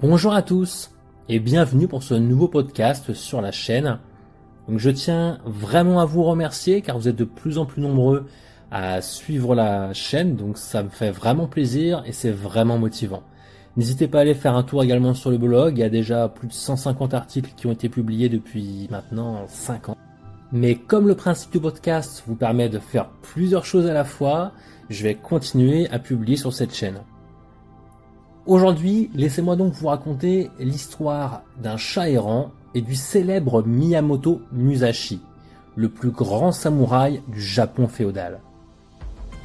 Bonjour à tous et bienvenue pour ce nouveau podcast sur la chaîne. Donc je tiens vraiment à vous remercier car vous êtes de plus en plus nombreux à suivre la chaîne, donc ça me fait vraiment plaisir et c'est vraiment motivant. N'hésitez pas à aller faire un tour également sur le blog, il y a déjà plus de 150 articles qui ont été publiés depuis maintenant 5 ans. Mais comme le principe du podcast vous permet de faire plusieurs choses à la fois, je vais continuer à publier sur cette chaîne. Aujourd'hui, laissez-moi donc vous raconter l'histoire d'un chat errant et du célèbre Miyamoto Musashi, le plus grand samouraï du Japon féodal.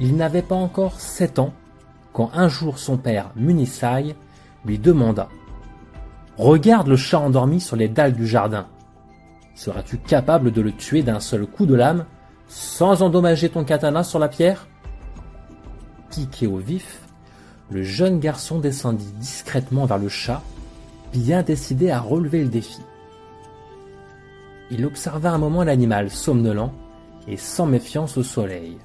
Il n'avait pas encore 7 ans quand un jour son père Munisai lui demanda Regarde le chat endormi sur les dalles du jardin. Seras-tu capable de le tuer d'un seul coup de lame sans endommager ton katana sur la pierre? Piqué au vif, le jeune garçon descendit discrètement vers le chat, bien décidé à relever le défi. Il observa un moment l'animal somnolent et sans méfiance au soleil.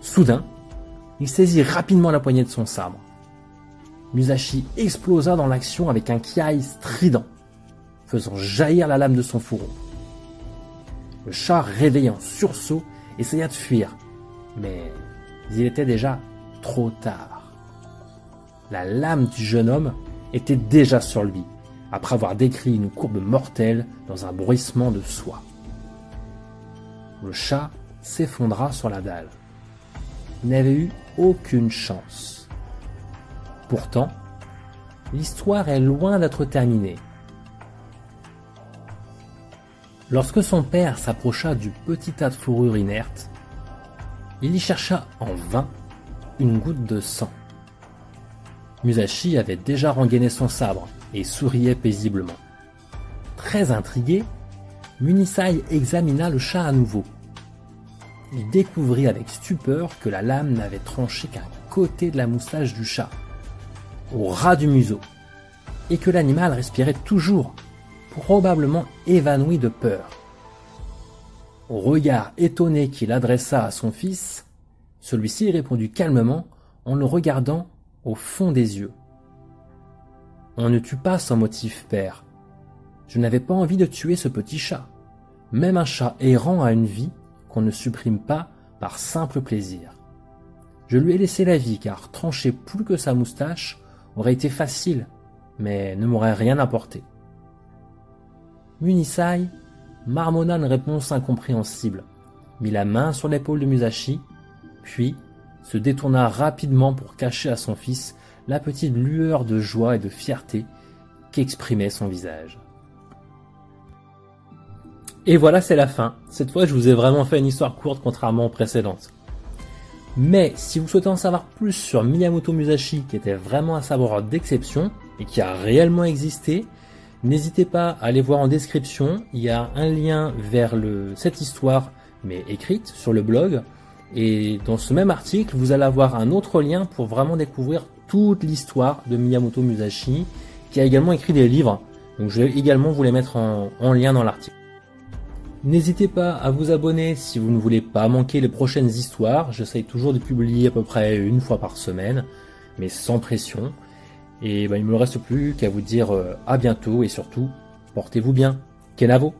Soudain, il saisit rapidement la poignée de son sabre. Musashi explosa dans l'action avec un kiai strident, faisant jaillir la lame de son fourreau. Le chat, réveillé en sursaut, essaya de fuir, mais il était déjà trop tard. La lame du jeune homme était déjà sur lui, après avoir décrit une courbe mortelle dans un bruissement de soie. Le chat s'effondra sur la dalle. Il n'avait eu aucune chance. Pourtant, l'histoire est loin d'être terminée. Lorsque son père s'approcha du petit tas de fourrure inerte, il y chercha en vain une goutte de sang. Musashi avait déjà rengainé son sabre et souriait paisiblement. Très intrigué, Munisai examina le chat à nouveau. Il découvrit avec stupeur que la lame n'avait tranché qu'un côté de la moustache du chat, au ras du museau, et que l'animal respirait toujours, probablement évanoui de peur. Au regard étonné qu'il adressa à son fils, celui-ci répondit calmement en le regardant au fond des yeux. On ne tue pas sans motif, père. Je n'avais pas envie de tuer ce petit chat. Même un chat errant a une vie qu'on ne supprime pas par simple plaisir. Je lui ai laissé la vie car trancher plus que sa moustache aurait été facile, mais ne m'aurait rien apporté. Munisai marmonna une réponse incompréhensible, mit la main sur l'épaule de Musashi puis se détourna rapidement pour cacher à son fils la petite lueur de joie et de fierté qu'exprimait son visage. Et voilà, c'est la fin. Cette fois, je vous ai vraiment fait une histoire courte contrairement aux précédentes. Mais si vous souhaitez en savoir plus sur Miyamoto Musashi, qui était vraiment un savoir d'exception et qui a réellement existé, n'hésitez pas à aller voir en description. Il y a un lien vers cette histoire, mais écrite sur le blog, et dans ce même article, vous allez avoir un autre lien pour vraiment découvrir toute l'histoire de Miyamoto Musashi, qui a également écrit des livres. Donc je vais également vous les mettre en, lien dans l'article. N'hésitez pas à vous abonner si vous ne voulez pas manquer les prochaines histoires. J'essaye toujours de publier à peu près une fois par semaine, mais sans pression. Et ben, il me reste plus qu'à vous dire euh, à bientôt et surtout, portez-vous bien. Kenavo